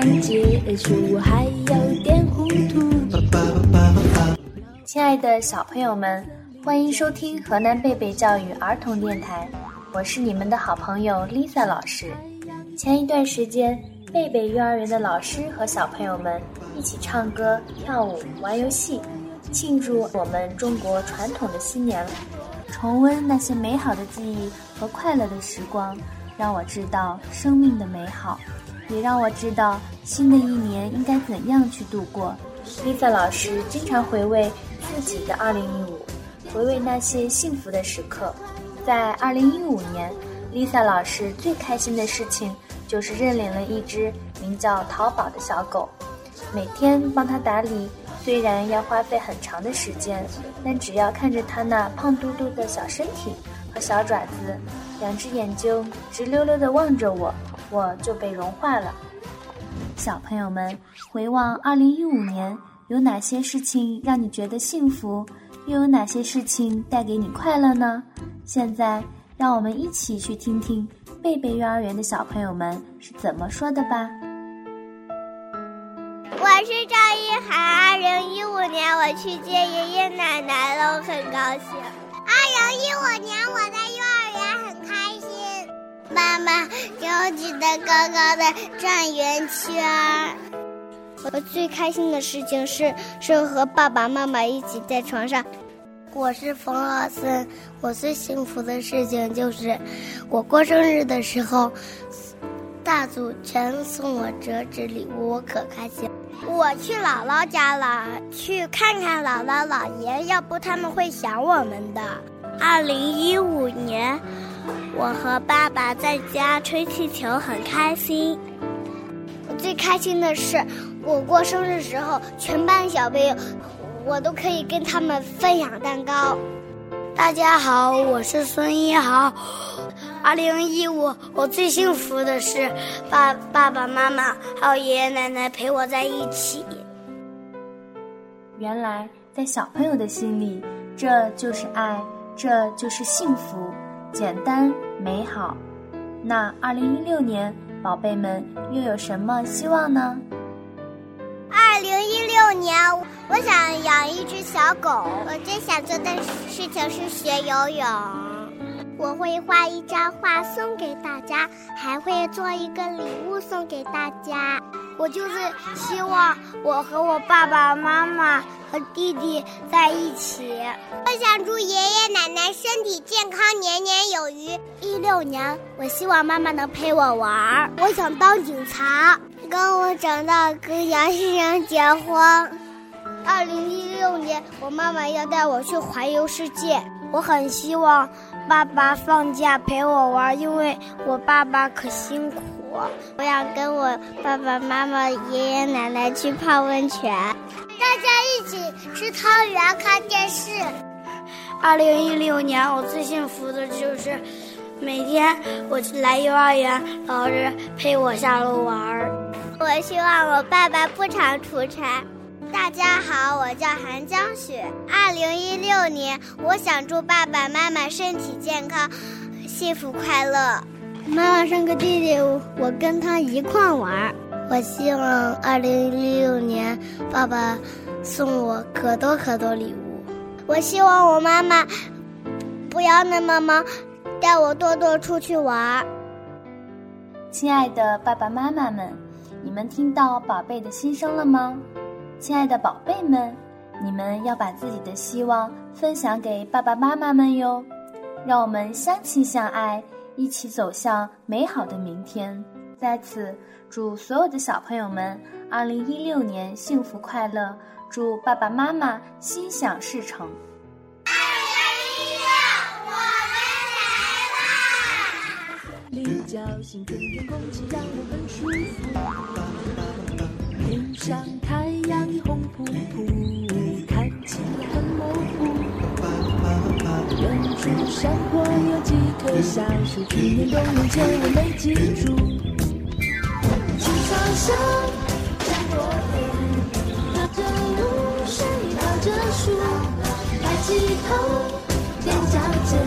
结束，还有点糊涂。亲爱的小朋友们，欢迎收听河南贝贝教育儿童电台，我是你们的好朋友 Lisa 老师。前一段时间，贝贝幼儿园的老师和小朋友们一起唱歌、跳舞、玩游戏，庆祝我们中国传统的新年。重温那些美好的记忆和快乐的时光，让我知道生命的美好，也让我知道新的一年应该怎样去度过。Lisa 老师经常回味自己的2015，回味那些幸福的时刻。在2015年，Lisa 老师最开心的事情。就是认领了一只名叫淘宝的小狗，每天帮它打理，虽然要花费很长的时间，但只要看着它那胖嘟嘟的小身体和小爪子，两只眼睛直溜溜地望着我，我就被融化了。小朋友们，回望2015年，有哪些事情让你觉得幸福？又有哪些事情带给你快乐呢？现在，让我们一起去听听。贝贝幼儿园的小朋友们是怎么说的吧？我是赵一涵。二零一五年我去接爷爷奶奶了，我很高兴。二零一五年我在，妈妈给我举得高高的转圆圈。我最开心的事情是是和爸爸妈妈一起在床上。我是冯老森，我最幸福的事情就是，我过生日的时候，大组全送我折纸礼物，我可开心。我去姥姥家了，去看看姥姥姥爷，要不他们会想我们的。二零一五年，我和爸爸在家吹气球，很开心。我最开心的是，我过生日时候，全班小朋友。我都可以跟他们分享蛋糕。大家好，我是孙一豪。二零一五，我最幸福的是爸爸爸妈妈还有爷爷奶奶陪我在一起。原来，在小朋友的心里，这就是爱，这就是幸福，简单美好。那二零一六年，宝贝们又有什么希望呢？二零一六年，我想养一只小狗。我最想做的事情是学游泳。我会画一张画送给大家，还会做一个礼物送给大家。我就是希望我和我爸爸妈妈和弟弟在一起。我想祝爷爷奶奶身体健康，年年有余。一六年，我希望妈妈能陪我玩。我想当警察。跟我长大跟杨先生结婚。二零一六年，我妈妈要带我去环游世界。我很希望爸爸放假陪我玩，因为我爸爸可辛苦。我想跟我爸爸妈妈、爷爷奶奶去泡温泉，大家一起吃汤圆、看电视。二零一六年，我最幸福的就是每天我来幼儿园，老师陪我下楼玩。我希望我爸爸不常出差。大家好，我叫韩江雪。二零一六年，我想祝爸爸妈妈身体健康，幸福快乐。妈妈生个弟弟，我跟他一块玩。我希望二零一六年，爸爸送我可多可多礼物。我希望我妈妈不要那么忙，带我多多出去玩。亲爱的爸爸妈妈们。你们听到宝贝的心声了吗？亲爱的宝贝们，你们要把自己的希望分享给爸爸妈妈们哟。让我们相亲相爱，一起走向美好的明天。在此，祝所有的小朋友们2016年幸福快乐，祝爸爸妈妈心想事成。叫醒春天空气让我很舒服。天上太阳已红扑扑，看起来很模糊。远处山坡有几棵小树，去年冬眠前我没记住。青草香，山坡边，踏着露水，靠着树，抬起头，踮脚尖，